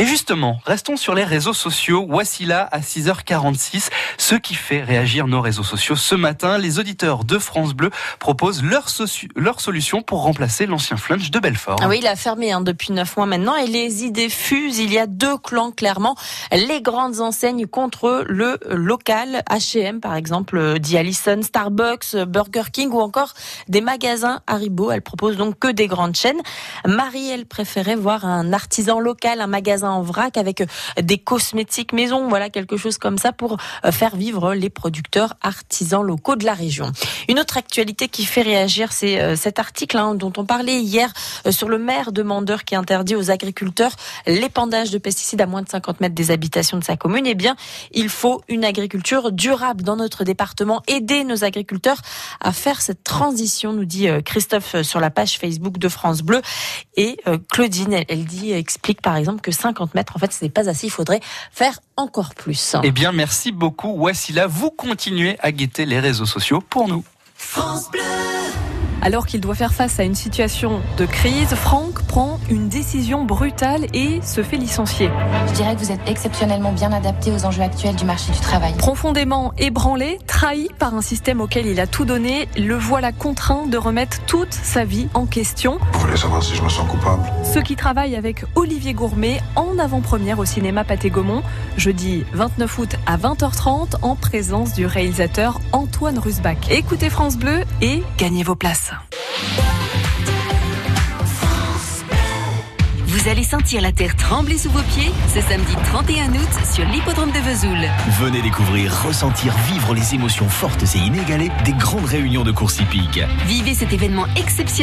Et justement, restons sur les réseaux sociaux. Voici là à 6h46 ce qui fait réagir nos réseaux sociaux. Ce matin, les auditeurs de France Bleu proposent leur, solution pour remplacer l'ancien flunch de Belfort. Ah oui, il a fermé hein, depuis 9 mois maintenant et les idées fusent. Il y a deux clans clairement. Les grandes enseignes contre le local. H&M par exemple, dit Allison, Starbucks, Burger King ou encore des magasins Haribo. Elle propose donc que des grandes chaînes. Marie, elle préférait voir un artisan local, un magasin en vrac avec des cosmétiques maison, voilà quelque chose comme ça pour faire vivre les producteurs artisans locaux de la région. Une autre actualité qui fait réagir, c'est euh, cet article hein, dont on parlait hier euh, sur le maire demandeur qui interdit aux agriculteurs l'épandage de pesticides à moins de 50 mètres des habitations de sa commune. Eh bien, il faut une agriculture durable dans notre département. Aider nos agriculteurs à faire cette transition, nous dit euh, Christophe sur la page Facebook de France Bleu. Et Claudine, elle, dit, explique par exemple que 50 mètres, en fait, ce n'est pas assez. Il faudrait faire encore plus. Eh bien, merci beaucoup, Wassila. Vous continuez à guetter les réseaux sociaux pour nous. France Bleu. Alors qu'il doit faire face à une situation de crise, Franck prend une décision brutale et se fait licencier. Je dirais que vous êtes exceptionnellement bien adapté aux enjeux actuels du marché du travail. Profondément ébranlé, trahi par un système auquel il a tout donné, le voilà contraint de remettre toute sa vie en question. Vous voulez savoir si je me sens coupable? Ceux qui travaillent avec Olivier Gourmet en avant-première au cinéma Pathé Gaumont, jeudi 29 août à 20h30 en présence du réalisateur Antoine Rusbach. Écoutez France Bleu et gagnez vos places. Vous allez sentir la terre trembler sous vos pieds ce samedi 31 août sur l'hippodrome de Vesoul. Venez découvrir, ressentir, vivre les émotions fortes et inégalées des grandes réunions de course hippique. Vivez cet événement exceptionnel